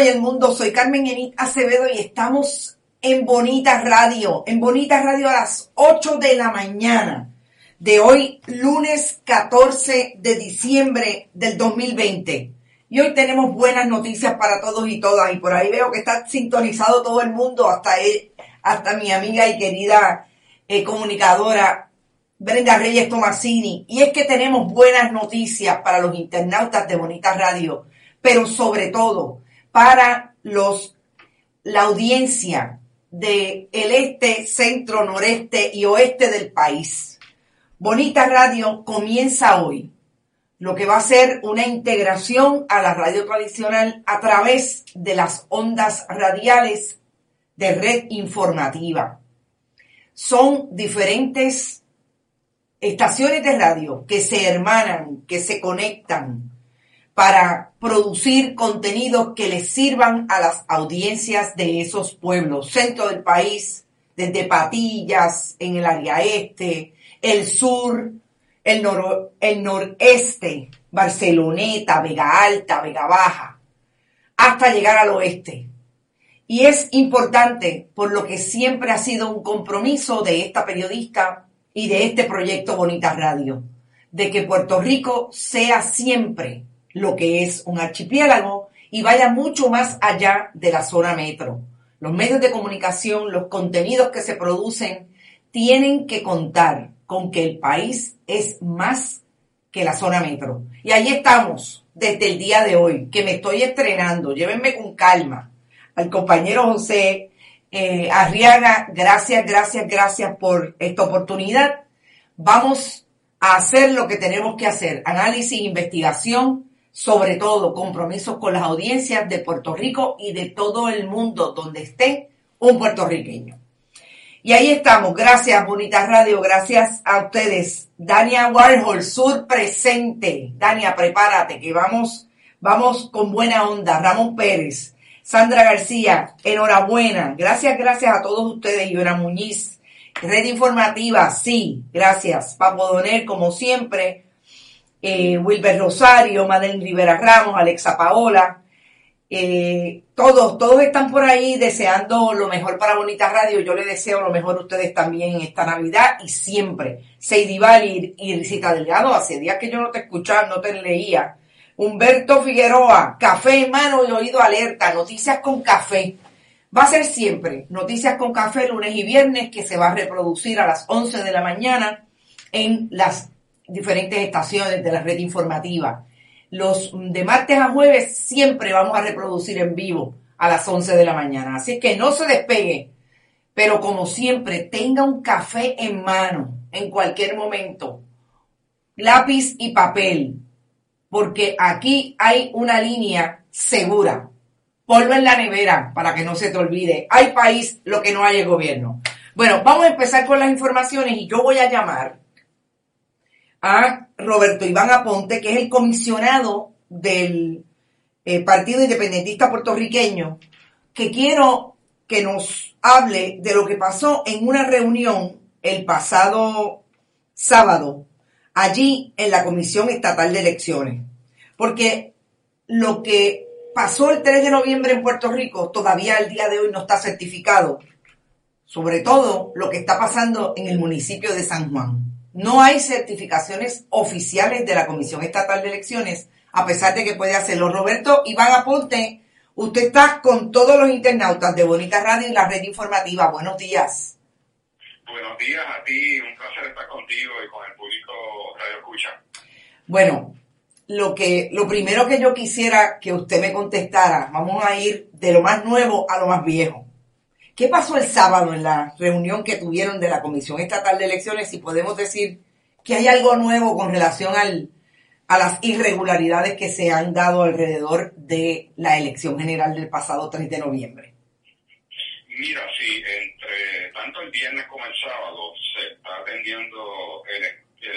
y el mundo. Soy Carmen Enit Acevedo y estamos en Bonita Radio, en Bonita Radio a las 8 de la mañana de hoy, lunes 14 de diciembre del 2020. Y hoy tenemos buenas noticias para todos y todas. Y por ahí veo que está sintonizado todo el mundo, hasta, él, hasta mi amiga y querida eh, comunicadora Brenda Reyes Tomasini. Y es que tenemos buenas noticias para los internautas de Bonita Radio pero sobre todo para los, la audiencia del este, centro, noreste y oeste del país. Bonita Radio comienza hoy lo que va a ser una integración a la radio tradicional a través de las ondas radiales de red informativa. Son diferentes estaciones de radio que se hermanan, que se conectan para producir contenidos que les sirvan a las audiencias de esos pueblos, centro del país, desde Patillas, en el área este, el sur, el, el noreste, Barceloneta, Vega Alta, Vega Baja, hasta llegar al oeste. Y es importante por lo que siempre ha sido un compromiso de esta periodista y de este proyecto Bonita Radio, de que Puerto Rico sea siempre lo que es un archipiélago y vaya mucho más allá de la zona metro. Los medios de comunicación, los contenidos que se producen, tienen que contar con que el país es más que la zona metro. Y ahí estamos desde el día de hoy, que me estoy estrenando. Llévenme con calma. Al compañero José eh, Arriaga, gracias, gracias, gracias por esta oportunidad. Vamos a hacer lo que tenemos que hacer. Análisis, investigación sobre todo compromisos con las audiencias de Puerto Rico y de todo el mundo donde esté un puertorriqueño. Y ahí estamos, gracias Bonita Radio, gracias a ustedes. Dania Warhol, Sur presente. Dania, prepárate que vamos, vamos con buena onda. Ramón Pérez, Sandra García, enhorabuena. Gracias, gracias a todos ustedes. Yora Muñiz, Red Informativa, sí, gracias. Papo Donel, como siempre, eh, Wilber Rosario, Madeline Rivera Ramos, Alexa Paola, eh, todos, todos están por ahí deseando lo mejor para Bonita Radio. Yo le deseo lo mejor a ustedes también en esta Navidad y siempre. Seidival y, y Risita Delgado, hace días que yo no te escuchaba, no te leía. Humberto Figueroa, café en mano y oído alerta, noticias con café. Va a ser siempre noticias con café lunes y viernes que se va a reproducir a las 11 de la mañana en las diferentes estaciones de la red informativa. Los de martes a jueves siempre vamos a reproducir en vivo a las 11 de la mañana. Así que no se despegue, pero como siempre, tenga un café en mano en cualquier momento, lápiz y papel, porque aquí hay una línea segura. Polvo en la nevera para que no se te olvide. Hay país, lo que no hay el gobierno. Bueno, vamos a empezar con las informaciones y yo voy a llamar a Roberto Iván Aponte, que es el comisionado del eh, Partido Independentista Puertorriqueño, que quiero que nos hable de lo que pasó en una reunión el pasado sábado, allí en la Comisión Estatal de Elecciones. Porque lo que pasó el 3 de noviembre en Puerto Rico todavía al día de hoy no está certificado. Sobre todo lo que está pasando en el municipio de San Juan. No hay certificaciones oficiales de la Comisión Estatal de Elecciones, a pesar de que puede hacerlo. Roberto Iván Aponte, usted está con todos los internautas de Bonita Radio y la red informativa. Buenos días. Buenos días a ti, un placer estar contigo y con el público Radio Escucha. Bueno, lo que lo primero que yo quisiera que usted me contestara, vamos a ir de lo más nuevo a lo más viejo. ¿Qué pasó el sábado en la reunión que tuvieron de la Comisión Estatal de Elecciones? Si podemos decir que hay algo nuevo con relación al, a las irregularidades que se han dado alrededor de la elección general del pasado 3 de noviembre. Mira, sí, entre tanto el viernes como el sábado se está atendiendo el,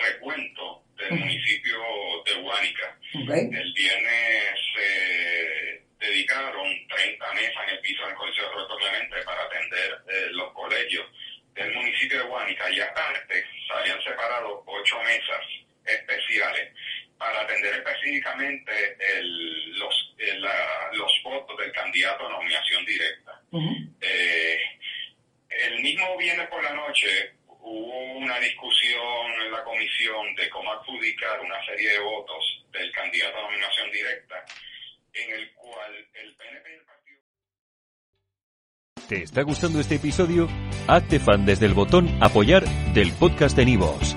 recuento del municipio de Huánica. El viernes se dedicaron 30 mesas en el piso del Colegio de Roberto Clemente para atender eh, los colegios del municipio de Guánica y aparte se habían separado ocho mesas especiales para atender específicamente los, los candidato a nominación directa. Eh, el mismo viernes por la noche hubo una discusión en la comisión de cómo adjudicar una serie de votos del candidato a nominación directa, en el cual el PNP y el partido... ¿Te está gustando este episodio? Hazte fan desde el botón apoyar del podcast de Nivos.